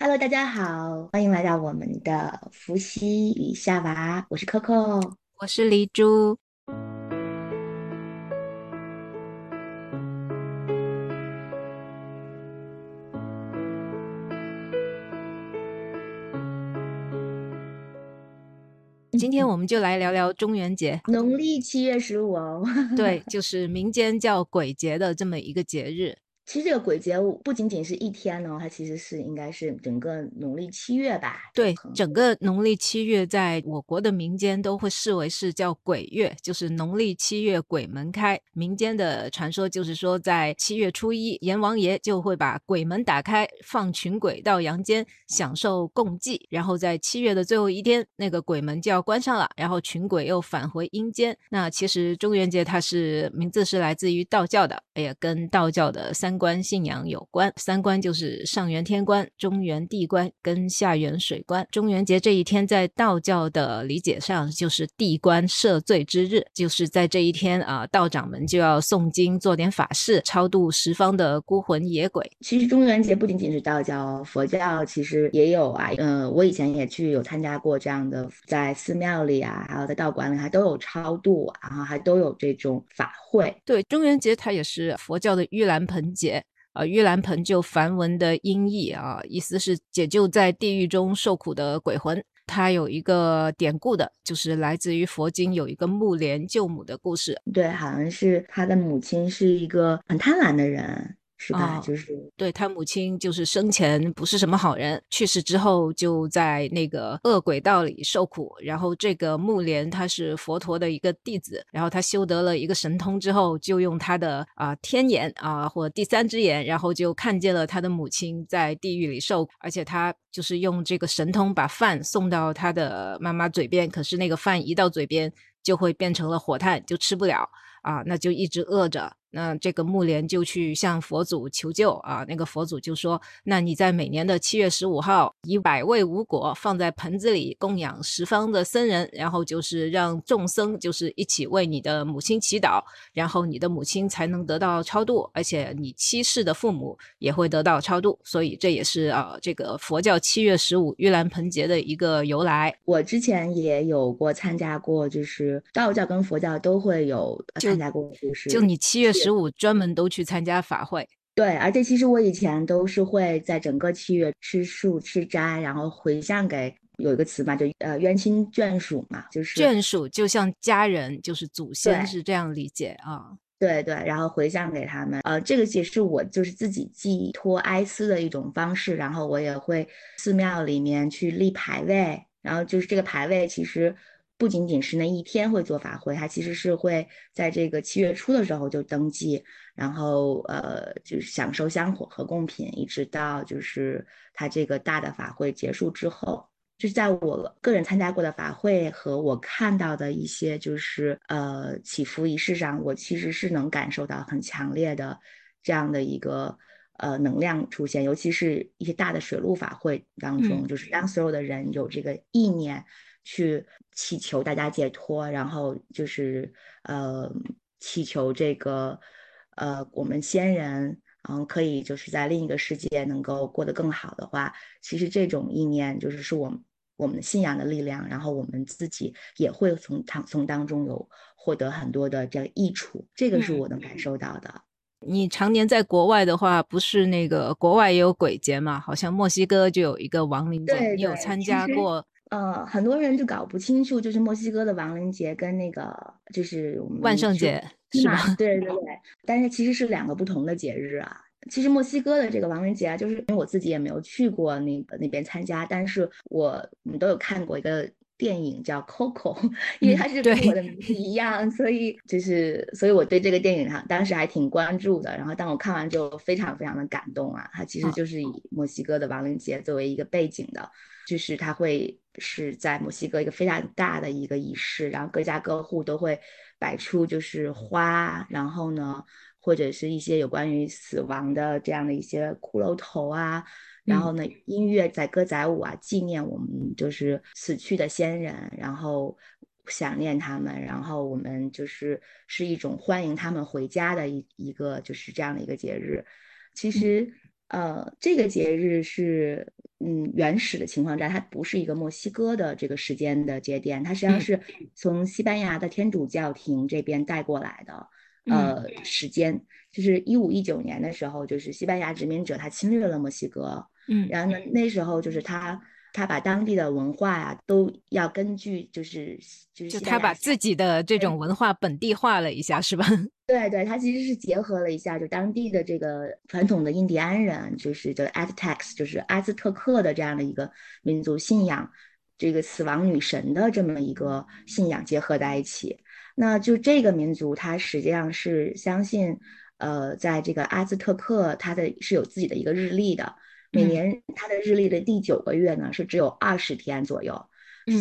Hello，大家好，欢迎来到我们的伏羲与夏娃，我是 Coco，我是黎珠。今天我们就来聊聊中元节，农历七月十五哦。对，就是民间叫鬼节的这么一个节日。其实这个鬼节不仅仅是一天呢，它其实是应该是整个农历七月吧？对，整个农历七月在我国的民间都会视为是叫鬼月，就是农历七月鬼门开。民间的传说就是说，在七月初一，阎王爷就会把鬼门打开，放群鬼到阳间享受共济，然后在七月的最后一天，那个鬼门就要关上了，然后群鬼又返回阴间。那其实中元节它是名字是来自于道教的，哎呀，跟道教的三。观信仰有关，三观就是上元天官、中元地官跟下元水官。中元节这一天，在道教的理解上，就是地官赦罪之日，就是在这一天啊，道长们就要诵经、做点法事，超度十方的孤魂野鬼。其实中元节不仅仅是道教，佛教其实也有啊。嗯，我以前也去有参加过这样的，在寺庙里啊，还有在道观里，还都有超度，然后还都有这种法会。对，中元节它也是佛教的盂兰盆节。呃，玉兰盆就梵文的音译啊，意思是解救在地狱中受苦的鬼魂。它有一个典故的，就是来自于佛经，有一个木莲救母的故事。对，好像是他的母亲是一个很贪婪的人。是吧？就是对他母亲，就是生前不是什么好人，去世之后就在那个恶鬼道里受苦。然后这个木莲他是佛陀的一个弟子，然后他修得了一个神通之后，就用他的啊天眼啊或第三只眼，然后就看见了他的母亲在地狱里受，而且他就是用这个神通把饭送到他的妈妈嘴边，可是那个饭一到嘴边就会变成了火炭，就吃不了啊，那就一直饿着。那这个木莲就去向佛祖求救啊，那个佛祖就说：“那你在每年的七月十五号，以百味无果放在盆子里供养十方的僧人，然后就是让众僧就是一起为你的母亲祈祷，然后你的母亲才能得到超度，而且你七世的父母也会得到超度。所以这也是啊，这个佛教七月十五盂兰盆节的一个由来。我之前也有过参加过，就是道教跟佛教都会有参加过，就是就你七月。十五专门都去参加法会，对，而且其实我以前都是会在整个七月吃素吃斋，然后回向给有一个词嘛，就呃冤亲眷属嘛，就是眷属就像家人，就是祖先是这样理解啊，对对，然后回向给他们，呃，这个也是我就是自己寄托哀思的一种方式，然后我也会寺庙里面去立牌位，然后就是这个牌位其实。不仅仅是那一天会做法会，它其实是会在这个七月初的时候就登记，然后呃就是享受香火和贡品，一直到就是它这个大的法会结束之后，就是在我个人参加过的法会和我看到的一些就是呃祈福仪式上，我其实是能感受到很强烈的这样的一个呃能量出现，尤其是一些大的水陆法会当中，就是当所有的人有这个意念。去祈求大家解脱，然后就是呃祈求这个呃我们先人，嗯可以就是在另一个世界能够过得更好的话，其实这种意念就是是我们我们信仰的力量，然后我们自己也会从当从当中有获得很多的这个益处，这个是我能感受到的。你常年在国外的话，不是那个国外也有鬼节嘛？好像墨西哥就有一个亡灵节，你有参加过？呃，很多人就搞不清楚，就是墨西哥的亡灵节跟那个就是万圣节是吧？对对对，但是其实是两个不同的节日啊。其实墨西哥的这个亡灵节啊，就是因为我自己也没有去过那个那边参加，但是我我们都有看过一个电影叫《Coco》，因为它是跟我的名字一样，所以就是所以我对这个电影哈当时还挺关注的。然后当我看完之后非常非常的感动啊，它其实就是以墨西哥的亡灵节作为一个背景的。就是它会是在墨西哥一个非常大的一个仪式，然后各家各户都会摆出就是花，然后呢，或者是一些有关于死亡的这样的一些骷髅头啊，然后呢，音乐载歌载舞啊，纪念我们就是死去的先人，然后想念他们，然后我们就是是一种欢迎他们回家的一一个就是这样的一个节日。其实。呃，这个节日是嗯原始的情况下，它不是一个墨西哥的这个时间的节点，它实际上是从西班牙的天主教廷这边带过来的。呃，时间。就是一五一九年的时候，就是西班牙殖民者他侵略了墨西哥，嗯，然后呢，那时候就是他他把当地的文化呀都要根据就是就是他把自己的这种文化本地化了一下，是吧？对对，他其实是结合了一下就当地的这个传统的印第安人，就是叫 Aztecs，就是阿兹特克的这样的一个民族信仰，这个死亡女神的这么一个信仰结合在一起。那就这个民族，它实际上是相信，呃，在这个阿兹特克，它的是有自己的一个日历的。每年它的日历的第九个月呢，是只有二十天左右，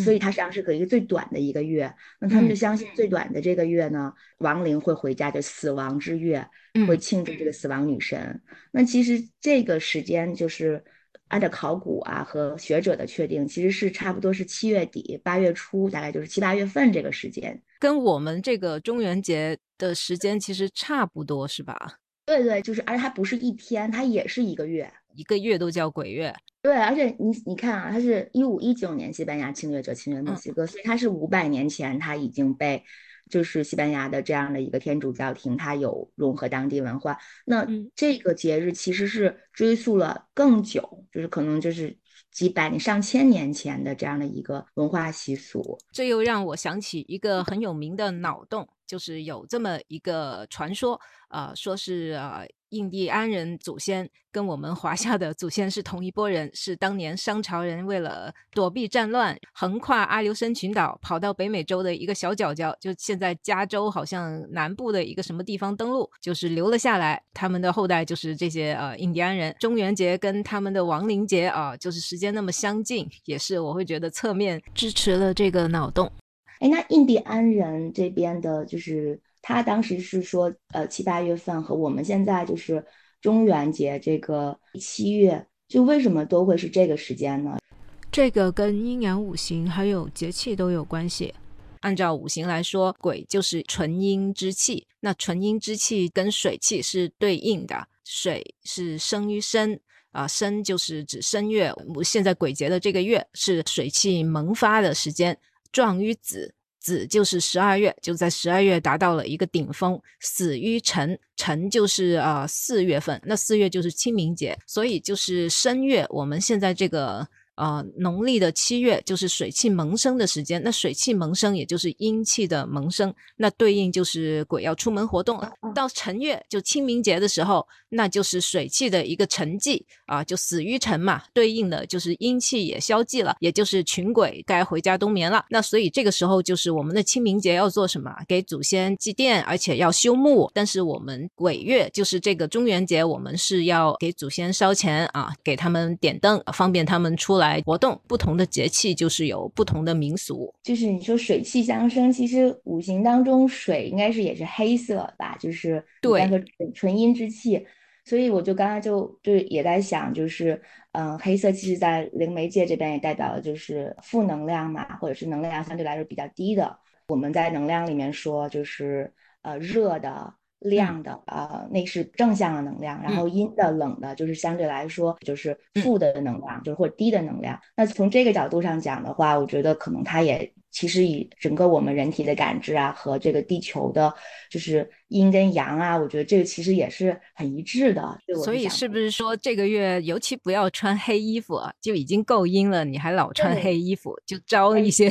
所以它实际上是个一个最短的一个月。那他们就相信最短的这个月呢，亡灵会回家，就死亡之月，会庆祝这个死亡女神。那其实这个时间就是。按照考古啊和学者的确定，其实是差不多是七月底八月初，大概就是七八月份这个时间，跟我们这个中元节的时间其实差不多，是吧？对对，就是，而且它不是一天，它也是一个月，一个月都叫鬼月。对，而且你你看啊，它是一五一九年西班牙侵略者侵略墨西哥，所以它是五百年前，它已经被。就是西班牙的这样的一个天主教廷，它有融合当地文化。那这个节日其实是追溯了更久，就是可能就是几百年、上千年前的这样的一个文化习俗。这又让我想起一个很有名的脑洞，就是有这么一个传说，呃，说是呃。印第安人祖先跟我们华夏的祖先是同一波人，是当年商朝人为了躲避战乱，横跨阿留申群岛，跑到北美洲的一个小角角，就现在加州好像南部的一个什么地方登陆，就是留了下来。他们的后代就是这些呃印第安人。中元节跟他们的亡灵节啊，就是时间那么相近，也是我会觉得侧面支持了这个脑洞。哎，那印第安人这边的就是。他当时是说，呃，七八月份和我们现在就是中元节这个七月，就为什么都会是这个时间呢？这个跟阴阳五行还有节气都有关系。按照五行来说，鬼就是纯阴之气，那纯阴之气跟水气是对应的，水是生于申啊，申就是指申月。现在鬼节的这个月是水气萌发的时间，壮于子。子就是十二月，就在十二月达到了一个顶峰。死于辰，辰就是呃四月份，那四月就是清明节，所以就是申月。我们现在这个。呃，农历的七月就是水气萌生的时间，那水气萌生也就是阴气的萌生，那对应就是鬼要出门活动了。到辰月就清明节的时候，那就是水气的一个沉寂啊，就死于辰嘛，对应的就是阴气也消寂了，也就是群鬼该回家冬眠了。那所以这个时候就是我们的清明节要做什么？给祖先祭奠，而且要修墓。但是我们鬼月就是这个中元节，我们是要给祖先烧钱啊，给他们点灯，方便他们出来。来活动不同的节气，就是有不同的民俗。就是你说水气相生，其实五行当中水应该是也是黑色吧？就是对个纯阴之气。所以我就刚刚就就也在想，就是嗯，黑色其实在灵媒界这边也代表了就是负能量嘛，或者是能量相对来说比较低的。我们在能量里面说，就是呃热的。亮的啊，那是正向的能量，然后阴的冷的，就是相对来说就是负的能量，就是或者低的能量。那从这个角度上讲的话，我觉得可能它也其实以整个我们人体的感知啊，和这个地球的，就是阴跟阳啊，我觉得这个其实也是很一致的。所以是不是说这个月尤其不要穿黑衣服，就已经够阴了，你还老穿黑衣服，就招一些。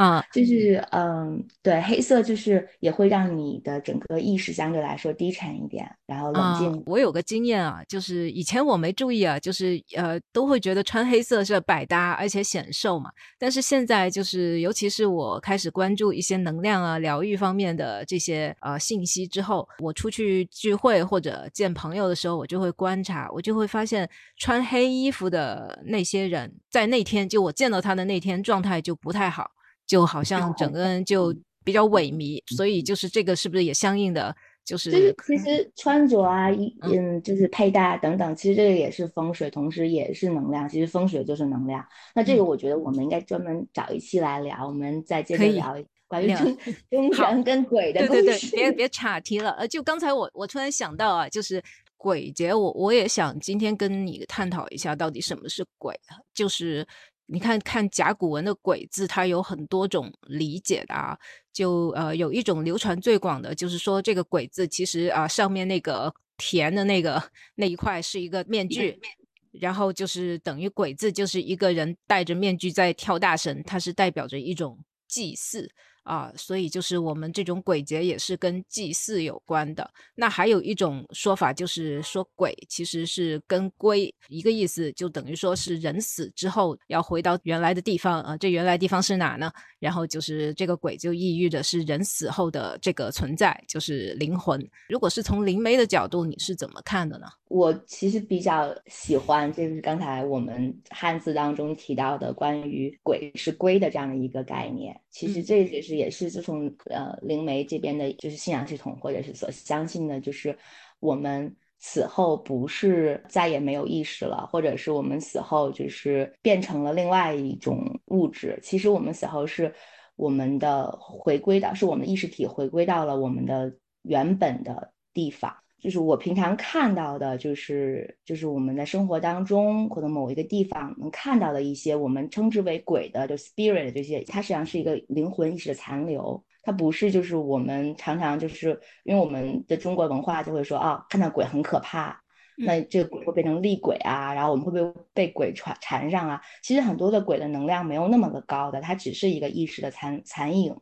啊，就是嗯，对，黑色就是也会让你的整个意识相对来说低沉一点，然后冷静。我有个经验啊，就是以前我没注意啊，就是呃，都会觉得穿黑色是百搭而且显瘦嘛。但是现在就是，尤其是我开始关注一些能量啊、疗愈方面的这些呃信息之后，我出去聚会或者见朋友的时候，我就会观察，我就会发现穿黑衣服的那些人在那天，就我见到他的那天状态就不太好。就好像整个人就比较萎靡，所以就是这个是不是也相应的？就是就是其实穿着啊，一嗯，就是佩戴等等，其实这个也是风水，同时也是能量。其实风水就是能量。那这个我觉得我们应该专门找一期来聊，我们再接着聊关于中 中人跟鬼的对对对，别别岔题了。呃，就刚才我我突然想到啊，就是。鬼节，我我也想今天跟你探讨一下，到底什么是鬼？就是你看看甲骨文的“鬼”字，它有很多种理解的啊。就呃，有一种流传最广的，就是说这个“鬼”字其实啊，上面那个田的那个那一块是一个面具，然后就是等于“鬼”字就是一个人戴着面具在跳大神，它是代表着一种祭祀。啊，所以就是我们这种鬼节也是跟祭祀有关的。那还有一种说法，就是说鬼其实是跟龟一个意思，就等于说是人死之后要回到原来的地方啊。这原来地方是哪呢？然后就是这个鬼就意喻的是人死后的这个存在，就是灵魂。如果是从灵媒的角度，你是怎么看的呢？我其实比较喜欢，就是刚才我们汉字当中提到的关于鬼是龟的这样的一个概念。其实这也是也是自从呃灵媒这边的，就是信仰系统或者是所相信的，就是我们死后不是再也没有意识了，或者是我们死后就是变成了另外一种物质。其实我们死后是我们的回归到，是我们意识体回归到了我们的原本的地方。就是我平常看到的，就是就是我们在生活当中可能某一个地方能看到的一些我们称之为鬼的，就 spirit 这些，它实际上是一个灵魂意识的残留，它不是就是我们常常就是因为我们的中国文化就会说啊，看到鬼很可怕，那这个鬼会变成厉鬼啊，然后我们会不会被鬼缠缠上啊？其实很多的鬼的能量没有那么的高的，它只是一个意识的残残影。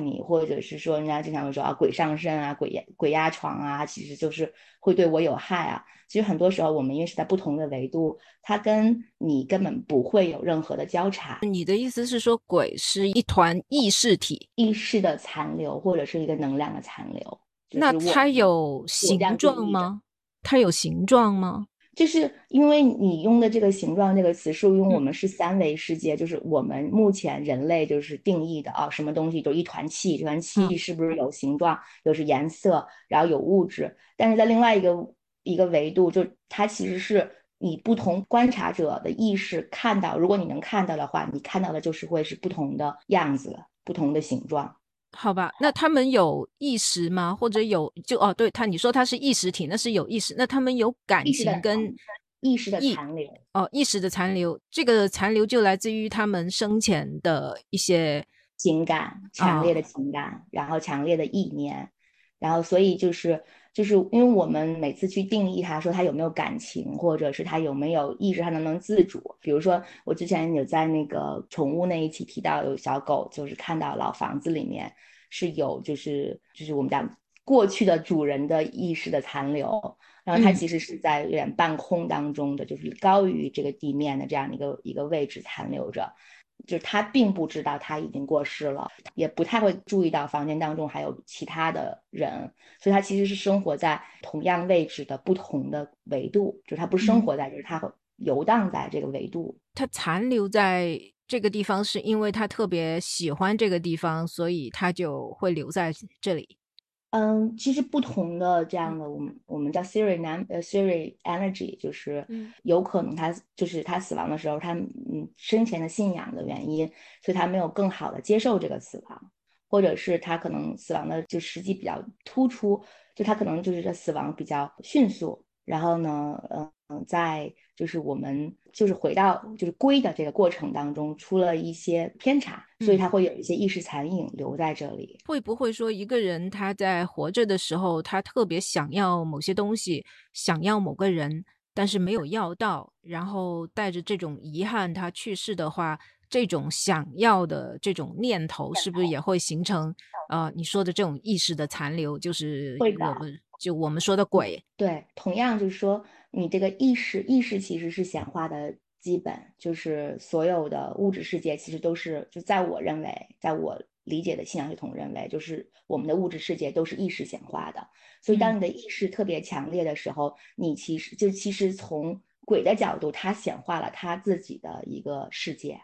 你或者是说，人家经常会说啊，鬼上身啊，鬼压鬼压床啊，其实就是会对我有害啊。其实很多时候，我们因为是在不同的维度，它跟你根本不会有任何的交叉。你的意思是说，鬼是一团意识体，意识的残留，或者是一个能量的残留。那它有形状吗？它有形状吗？就是因为你用的这个形状这个词，是用我们是三维世界，就是我们目前人类就是定义的啊，什么东西就一团气，这团气是不是有形状，又是颜色，然后有物质？但是在另外一个一个维度，就它其实是你不同观察者的意识看到，如果你能看到的话，你看到的就是会是不同的样子，不同的形状。好吧，那他们有意识吗？或者有就哦，对他你说他是意识体，那是有意识。那他们有感情跟意识的残留哦，意识的残留，这个残留就来自于他们生前的一些情感，强烈的情感，然后强烈的意念，然后所以就是就是因为我们每次去定义他说他有没有感情，或者是他有没有意识，他能不能自主？比如说我之前有在那个宠物那一期提到有小狗，就是看到老房子里面。是有，就是就是我们讲过去的主人的意识的残留，然后它其实是在有点半空当中的，就是高于这个地面的这样的一个一个位置残留着，就是他并不知道他已经过世了，也不太会注意到房间当中还有其他的人，所以他其实是生活在同样位置的不同的维度，就是他不生活在，就是他会游荡在这个维度，他残留在。这个地方是因为他特别喜欢这个地方，所以他就会留在这里。嗯，其实不同的这样的，我们我们叫 Siri n 呃 Siri Energy，就是有可能他就是他死亡的时候，他嗯生前的信仰的原因，所以他没有更好的接受这个死亡，或者是他可能死亡的就时机比较突出，就他可能就是这死亡比较迅速，然后呢，嗯。嗯，在就是我们就是回到就是归的这个过程当中出了一些偏差，所以他会有一些意识残影留在这里。会不会说一个人他在活着的时候，他特别想要某些东西，想要某个人，但是没有要到，然后带着这种遗憾，他去世的话，这种想要的这种念头是不是也会形成呃你说的这种意识的残留？就是我们就我们说的鬼。对，同样就是说。你这个意识，意识其实是显化的基本，就是所有的物质世界其实都是，就在我认为，在我理解的信仰系统认为，就是我们的物质世界都是意识显化的。所以，当你的意识特别强烈的时候，你其实就其实从鬼的角度，他显化了他自己的一个世界，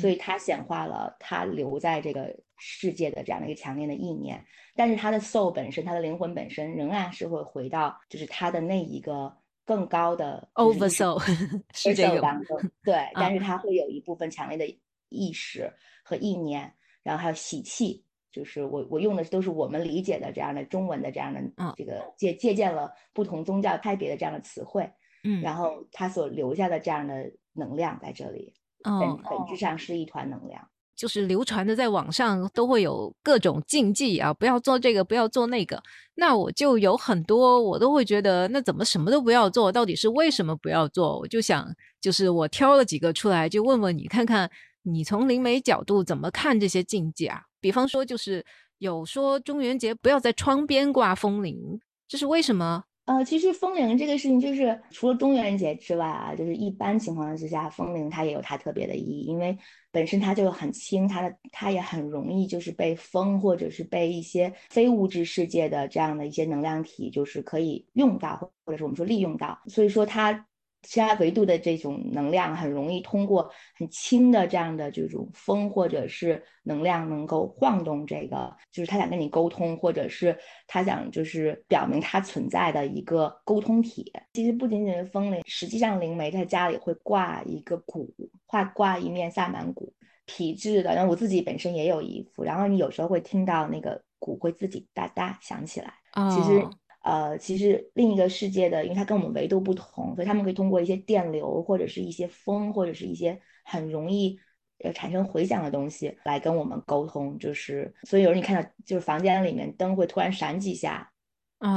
所以他显化了他留在这个世界的这样的一个强烈的意念。但是他的 soul 本身，他的灵魂本身仍然是会回到，就是他的那一个。更高的 oversoul 是这个当中，对，但是他会有一部分强烈的意识和意念，然后还有喜气，就是我我用的都是我们理解的这样的中文的这样的这个借借鉴了不同宗教派别的这样的词汇，嗯，然后它所留下的这样的能量在这里，本本质上是一团能量。就是流传的，在网上都会有各种禁忌啊，不要做这个，不要做那个。那我就有很多，我都会觉得，那怎么什么都不要做？到底是为什么不要做？我就想，就是我挑了几个出来，就问问你，看看你从灵媒角度怎么看这些禁忌啊？比方说，就是有说中元节不要在窗边挂风铃，这是为什么？呃，其实风铃这个事情，就是除了中元节之外啊，就是一般情况之下，风铃它也有它特别的意义，因为本身它就很轻，它的它也很容易就是被风或者是被一些非物质世界的这样的一些能量体，就是可以用到，或者是我们说利用到，所以说它。其他维度的这种能量很容易通过很轻的这样的这种风或者是能量能够晃动这个，就是他想跟你沟通，或者是他想就是表明他存在的一个沟通体。其实不仅仅是风铃，实际上灵媒在家里会挂一个鼓，画挂一面萨满鼓，皮质的。然后我自己本身也有一副，然后你有时候会听到那个鼓会自己哒哒响起来。其实。呃，其实另一个世界的，因为它跟我们维度不同，所以他们可以通过一些电流，或者是一些风，或者是一些很容易呃产生回响的东西来跟我们沟通。就是，所以有时候你看到，就是房间里面灯会突然闪几下，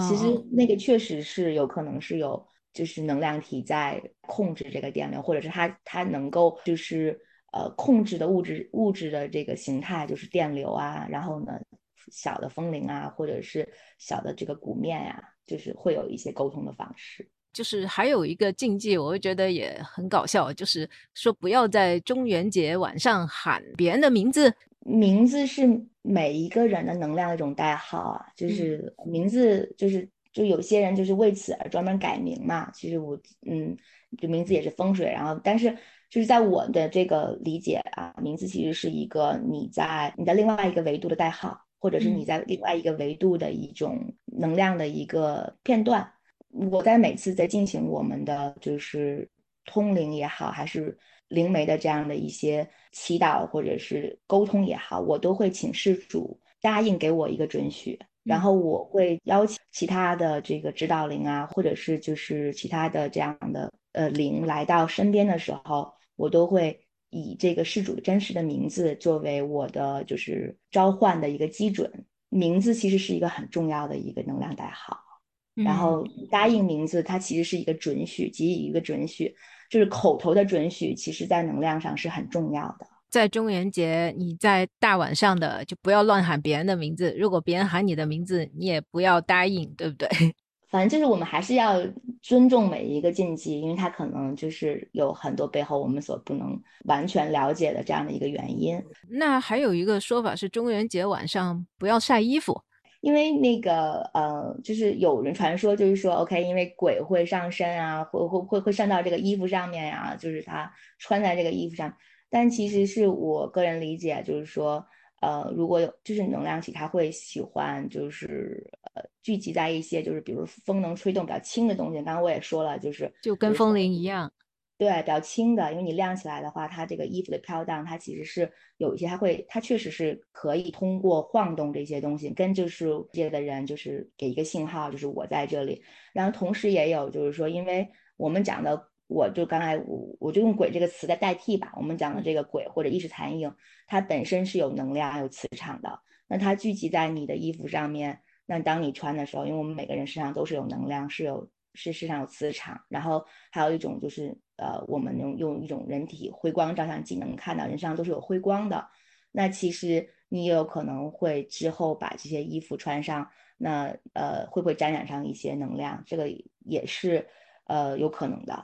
其实那个确实是有可能是有，就是能量体在控制这个电流，或者是它它能够就是呃控制的物质物质的这个形态，就是电流啊，然后呢。小的风铃啊，或者是小的这个鼓面呀，就是会有一些沟通的方式。就是还有一个禁忌，我会觉得也很搞笑，就是说不要在中元节晚上喊别人的名字。名字是每一个人的能量的一种代号啊，就是名字，就是就有些人就是为此而专门改名嘛。其实我嗯，就名字也是风水，然后但是就是在我的这个理解啊，名字其实是一个你在你的另外一个维度的代号。或者是你在另外一个维度的一种能量的一个片段，我在每次在进行我们的就是通灵也好，还是灵媒的这样的一些祈祷或者是沟通也好，我都会请施主答应给我一个准许，然后我会邀请其他的这个指导灵啊，或者是就是其他的这样的呃灵来到身边的时候，我都会。以这个事主的真实的名字作为我的就是召唤的一个基准，名字其实是一个很重要的一个能量代号。然后答应名字，它其实是一个准许，给予一个准许，就是口头的准许，其实在能量上是很重要的。在中元节，你在大晚上的就不要乱喊别人的名字，如果别人喊你的名字，你也不要答应，对不对？反正就是我们还是要尊重每一个禁忌，因为它可能就是有很多背后我们所不能完全了解的这样的一个原因。那还有一个说法是中元节晚上不要晒衣服，因为那个呃，就是有人传说就是说，OK，因为鬼会上身啊，会会会会上到这个衣服上面呀，就是他穿在这个衣服上。但其实是我个人理解，就是说。呃，如果有就是能量体，它会喜欢就是呃聚集在一些就是比如风能吹动比较轻的东西。刚刚我也说了，就是就跟风铃一样，对，比较轻的，因为你亮起来的话，它这个衣服的飘荡，它其实是有一些，它会，它确实是可以通过晃动这些东西，跟就是界的人就是给一个信号，就是我在这里。然后同时也有就是说，因为我们讲的。我就刚才我我就用鬼这个词来代替吧。我们讲的这个鬼或者意识残影，它本身是有能量、有磁场的。那它聚集在你的衣服上面，那当你穿的时候，因为我们每个人身上都是有能量，是有是身上有磁场。然后还有一种就是呃，我们用用一种人体辉光照相机能看到人身上都是有辉光的。那其实你也有可能会之后把这些衣服穿上，那呃会不会沾染上一些能量？这个也是呃有可能的。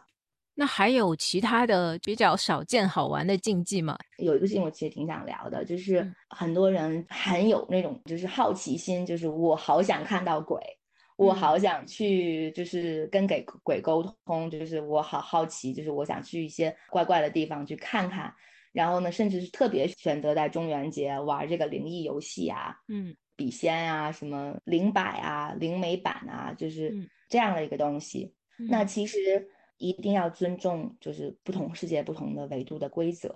那还有其他的比较少见好玩的禁忌吗？有一个事情我其实挺想聊的，就是很多人很有那种就是好奇心，就是我好想看到鬼，我好想去就是跟给鬼沟通，就是我好好奇，就是我想去一些怪怪的地方去看看。然后呢，甚至是特别选择在中元节玩这个灵异游戏啊，嗯，笔仙啊，什么灵摆啊、灵媒板啊，就是这样的一个东西。那其实。一定要尊重，就是不同世界、不同的维度的规则。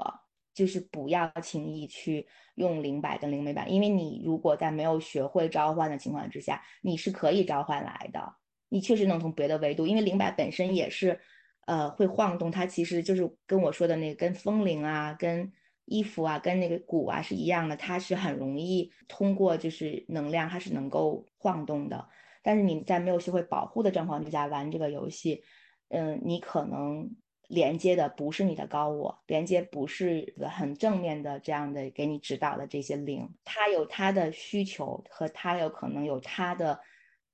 就是不要轻易去用灵摆跟灵媒摆，因为你如果在没有学会召唤的情况之下，你是可以召唤来的，你确实能从别的维度，因为灵摆本身也是，呃，会晃动，它其实就是跟我说的那个跟风铃啊，跟衣服啊，跟那个鼓啊是一样的，它是很容易通过就是能量，它是能够晃动的。但是你在没有学会保护的状况之下玩这个游戏，嗯，你可能连接的不是你的高我，连接不是很正面的这样的给你指导的这些灵，它有它的需求和它有可能有它的，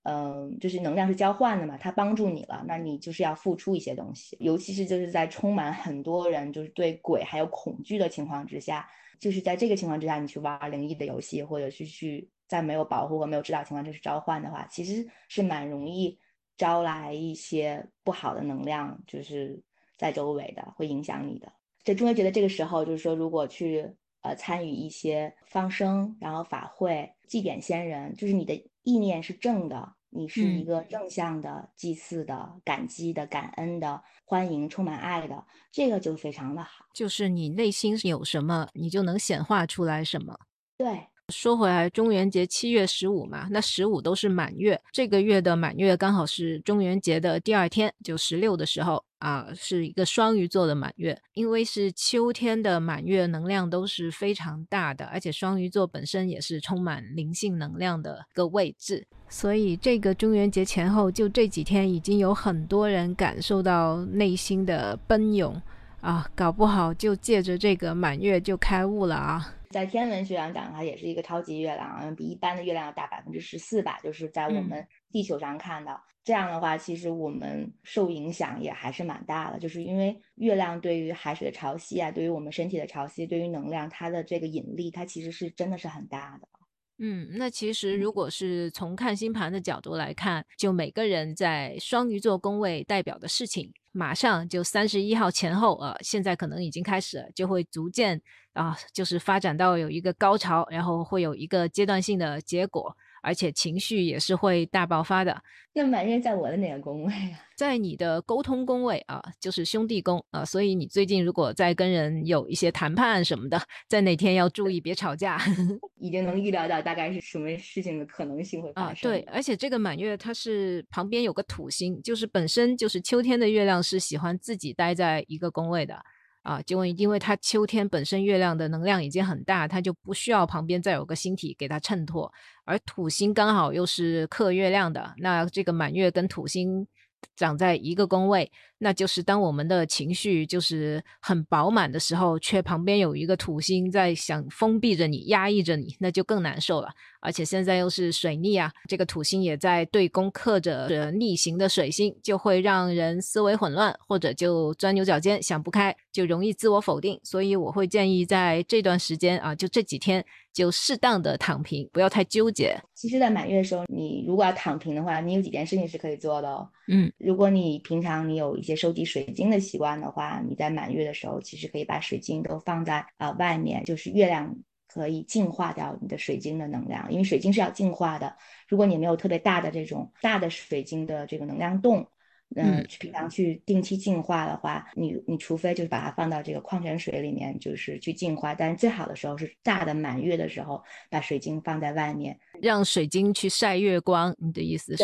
嗯，就是能量是交换的嘛，它帮助你了，那你就是要付出一些东西，尤其是就是在充满很多人就是对鬼还有恐惧的情况之下，就是在这个情况之下，你去玩灵异的游戏，或者是去。在没有保护和没有指导情况，就是召唤的话，其实是蛮容易招来一些不好的能量，就是在周围的，会影响你的。在中元节的这个时候，就是说，如果去呃参与一些放生，然后法会祭奠先人，就是你的意念是正的，你是一个正向的祭祀的、感激的、感恩的、欢迎、充满爱的，这个就非常的好。就是你内心有什么，你就能显化出来什么。对。说回来，中元节七月十五嘛，那十五都是满月，这个月的满月刚好是中元节的第二天，就十六的时候啊，是一个双鱼座的满月。因为是秋天的满月，能量都是非常大的，而且双鱼座本身也是充满灵性能量的一个位置，所以这个中元节前后就这几天，已经有很多人感受到内心的奔涌啊，搞不好就借着这个满月就开悟了啊。在天文学上讲，它也是一个超级月亮，比一般的月亮要大百分之十四吧。就是在我们地球上看到这样的话，其实我们受影响也还是蛮大的。就是因为月亮对于海水的潮汐啊，对于我们身体的潮汐，对于能量，它的这个引力，它其实是真的是很大的。嗯，那其实如果是从看星盘的角度来看，就每个人在双鱼座宫位代表的事情，马上就三十一号前后呃，现在可能已经开始了，就会逐渐啊，就是发展到有一个高潮，然后会有一个阶段性的结果。而且情绪也是会大爆发的。那满月在我的哪个宫位啊？在你的沟通宫位啊，就是兄弟宫啊。所以你最近如果在跟人有一些谈判什么的，在哪天要注意别吵架。已经能预料到大概是什么事情的可能性会发生。对，而且这个满月它是旁边有个土星，就是本身就是秋天的月亮是喜欢自己待在一个宫位的。啊，就因为它秋天本身月亮的能量已经很大，它就不需要旁边再有个星体给它衬托，而土星刚好又是克月亮的，那这个满月跟土星。长在一个宫位，那就是当我们的情绪就是很饱满的时候，却旁边有一个土星在想封闭着你、压抑着你，那就更难受了。而且现在又是水逆啊，这个土星也在对攻克着逆行的水星，就会让人思维混乱，或者就钻牛角尖、想不开，就容易自我否定。所以我会建议在这段时间啊，就这几天。就适当的躺平，不要太纠结。其实，在满月的时候，你如果要躺平的话，你有几件事情是可以做的哦。嗯，如果你平常你有一些收集水晶的习惯的话，你在满月的时候，其实可以把水晶都放在啊外面，就是月亮可以净化掉你的水晶的能量，因为水晶是要净化的。如果你没有特别大的这种大的水晶的这个能量洞。嗯，去平常去定期净化的话，你你除非就是把它放到这个矿泉水里面，就是去净化。但是最好的时候是大的满月的时候，把水晶放在外面，让水晶去晒月光。你的意思是？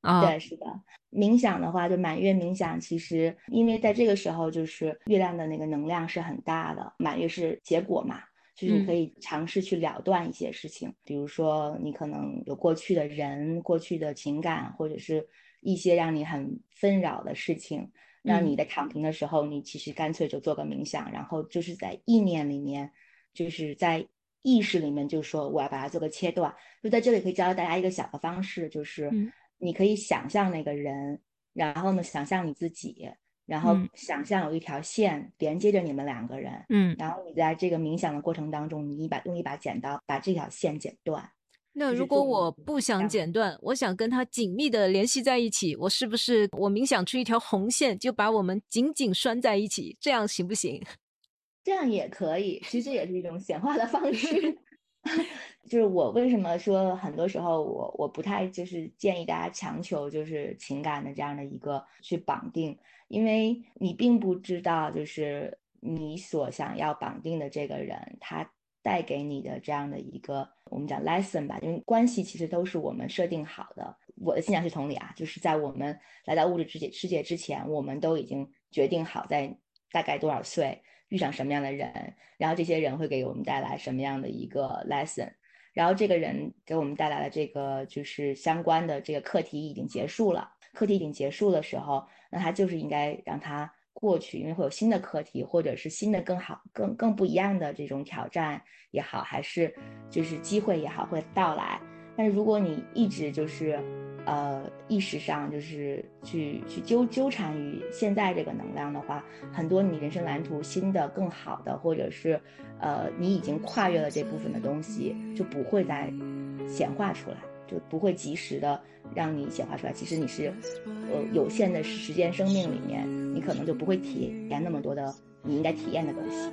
啊，对，是的。冥想的话，就满月冥想，其实因为在这个时候，就是月亮的那个能量是很大的。满月是结果嘛，就是可以尝试去了断一些事情，比如说你可能有过去的人、过去的情感，或者是。一些让你很纷扰的事情，那你在躺平的时候，你其实干脆就做个冥想，然后就是在意念里面，就是在意识里面，就说我要把它做个切断。就在这里可以教大家一个小的方式，就是你可以想象那个人，然后呢，想象你自己，然后想象有一条线连接着你们两个人，嗯，然后你在这个冥想的过程当中，你一把用一把剪刀把这条线剪断。那如果我不想剪断，我想跟它紧密的联系在一起，我是不是我冥想出一条红线，就把我们紧紧拴在一起，这样行不行？这样也可以，其实也是一种显化的方式。就是我为什么说很多时候我我不太就是建议大家强求就是情感的这样的一个去绑定，因为你并不知道就是你所想要绑定的这个人，他带给你的这样的一个我们讲 lesson 吧，因为关系其实都是我们设定好的。我的信仰是同理啊，就是在我们来到物质世界世界之前，我们都已经决定好在大概多少岁遇上什么样的人，然后这些人会给我们带来什么样的一个 lesson，然后这个人给我们带来的这个就是相关的这个课题已经结束了，课题已经结束的时候，那他就是应该让他。过去，因为会有新的课题，或者是新的更好、更更不一样的这种挑战也好，还是就是机会也好，会到来。但是如果你一直就是，呃，意识上就是去去纠纠缠于现在这个能量的话，很多你人生蓝图新的、更好的，或者是呃你已经跨越了这部分的东西，就不会再显化出来。就不会及时的让你显化出来。其实你是，呃，有限的时间生命里面，你可能就不会体验那么多的你应该体验的东西。